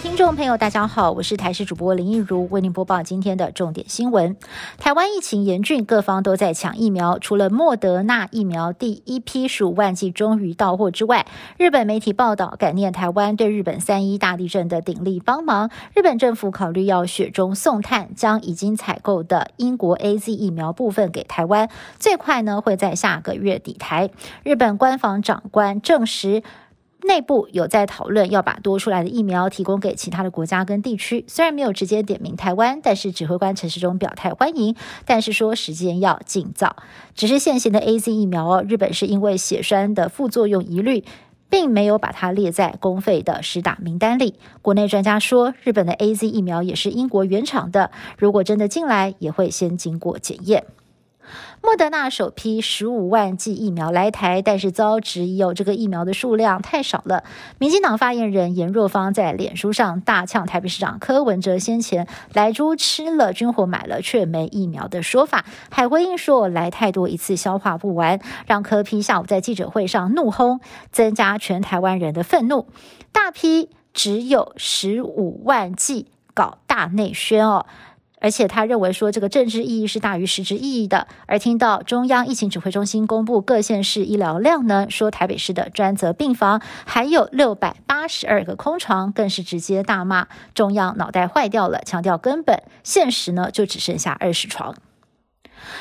听众朋友，大家好，我是台视主播林奕如，为您播报今天的重点新闻。台湾疫情严峻，各方都在抢疫苗。除了莫德纳疫苗第一批十五万剂终于到货之外，日本媒体报道感念台湾对日本三一大地震的鼎力帮忙，日本政府考虑要雪中送炭，将已经采购的英国 A Z 疫苗部分给台湾，最快呢会在下个月底台。日本官方长官证实。内部有在讨论要把多出来的疫苗提供给其他的国家跟地区，虽然没有直接点名台湾，但是指挥官陈时中表态欢迎，但是说时间要尽早。只是现行的 A Z 疫苗哦，日本是因为血栓的副作用疑虑，并没有把它列在公费的实打名单里。国内专家说，日本的 A Z 疫苗也是英国原厂的，如果真的进来，也会先经过检验。莫德纳首批十五万剂疫苗来台，但是遭质疑有这个疫苗的数量太少了。民进党发言人严若芳在脸书上大呛台北市长柯文哲先前来猪吃了军火买了却没疫苗的说法，还回应说来太多一次消化不完，让柯批下午在记者会上怒轰，增加全台湾人的愤怒。大批只有十五万剂搞大内宣哦。而且他认为说，这个政治意义是大于实质意义的。而听到中央疫情指挥中心公布各县市医疗量呢，说台北市的专责病房还有六百八十二个空床，更是直接大骂中央脑袋坏掉了，强调根本现实呢就只剩下二十床。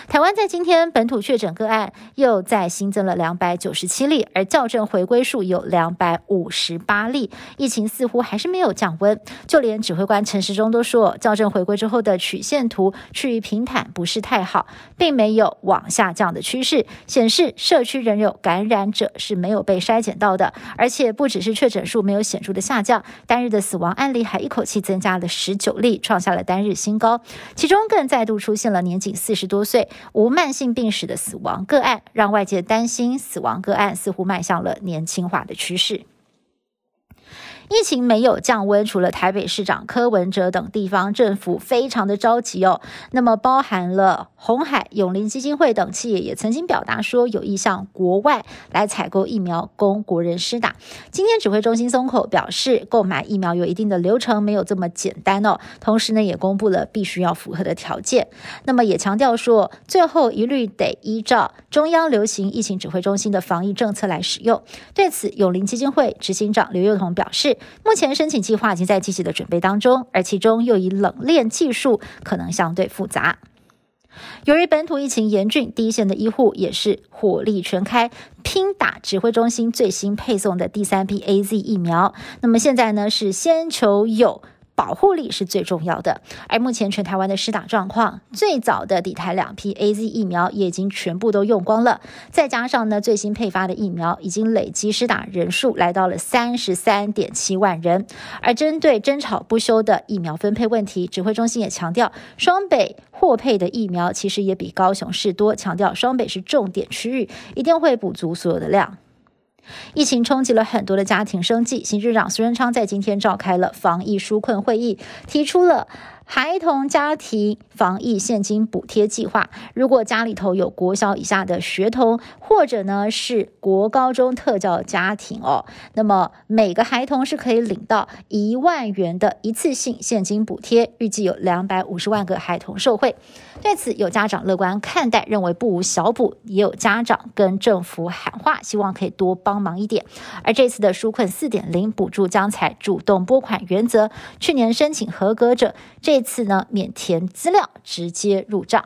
台湾在今天本土确诊个案又再新增了两百九十七例，而校正回归数有两百五十八例，疫情似乎还是没有降温。就连指挥官陈时中都说，校正回归之后的曲线图趋于平坦，不是太好，并没有往下降的趋势，显示社区仍有感染者是没有被筛检到的。而且不只是确诊数没有显著的下降，单日的死亡案例还一口气增加了十九例，创下了单日新高。其中更再度出现了年仅四十多岁。无慢性病史的死亡个案，让外界担心死亡个案似乎迈向了年轻化的趋势。疫情没有降温，除了台北市长柯文哲等地方政府非常的着急哦。那么，包含了红海、永林基金会等企业也曾经表达说有意向国外来采购疫苗供国人施打。今天指挥中心松口表示，购买疫苗有一定的流程，没有这么简单哦。同时呢，也公布了必须要符合的条件。那么也强调说，最后一律得依照中央流行疫情指挥中心的防疫政策来使用。对此，永林基金会执行长刘幼彤表示。目前申请计划已经在积极的准备当中，而其中又以冷链技术可能相对复杂。由于本土疫情严峻，第一线的医护也是火力全开，拼打指挥中心最新配送的第三批 A Z 疫苗。那么现在呢，是先求有。保护力是最重要的，而目前全台湾的施打状况，最早的底台两批 A Z 疫苗也已经全部都用光了，再加上呢最新配发的疫苗，已经累积施打人数来到了三十三点七万人。而针对争吵不休的疫苗分配问题，指挥中心也强调，双北获配的疫苗其实也比高雄市多，强调双北是重点区域，一定会补足所有的量。疫情冲击了很多的家庭生计，行政长苏贞昌在今天召开了防疫纾困会议，提出了。孩童家庭防疫现金补贴计划，如果家里头有国小以下的学童，或者呢是国高中特教家庭哦，那么每个孩童是可以领到一万元的一次性现金补贴，预计有两百五十万个孩童受惠。对此，有家长乐观看待，认为不无小补；也有家长跟政府喊话，希望可以多帮忙一点。而这次的纾困四点零补助将采主动拨款原则，去年申请合格者这。这次呢，免填资料，直接入账。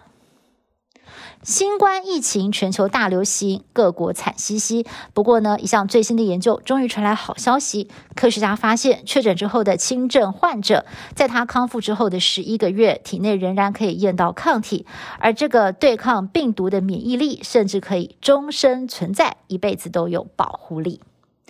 新冠疫情全球大流行，各国惨兮兮。不过呢，一项最新的研究终于传来好消息。科学家发现，确诊之后的轻症患者，在他康复之后的十一个月，体内仍然可以验到抗体，而这个对抗病毒的免疫力，甚至可以终身存在，一辈子都有保护力。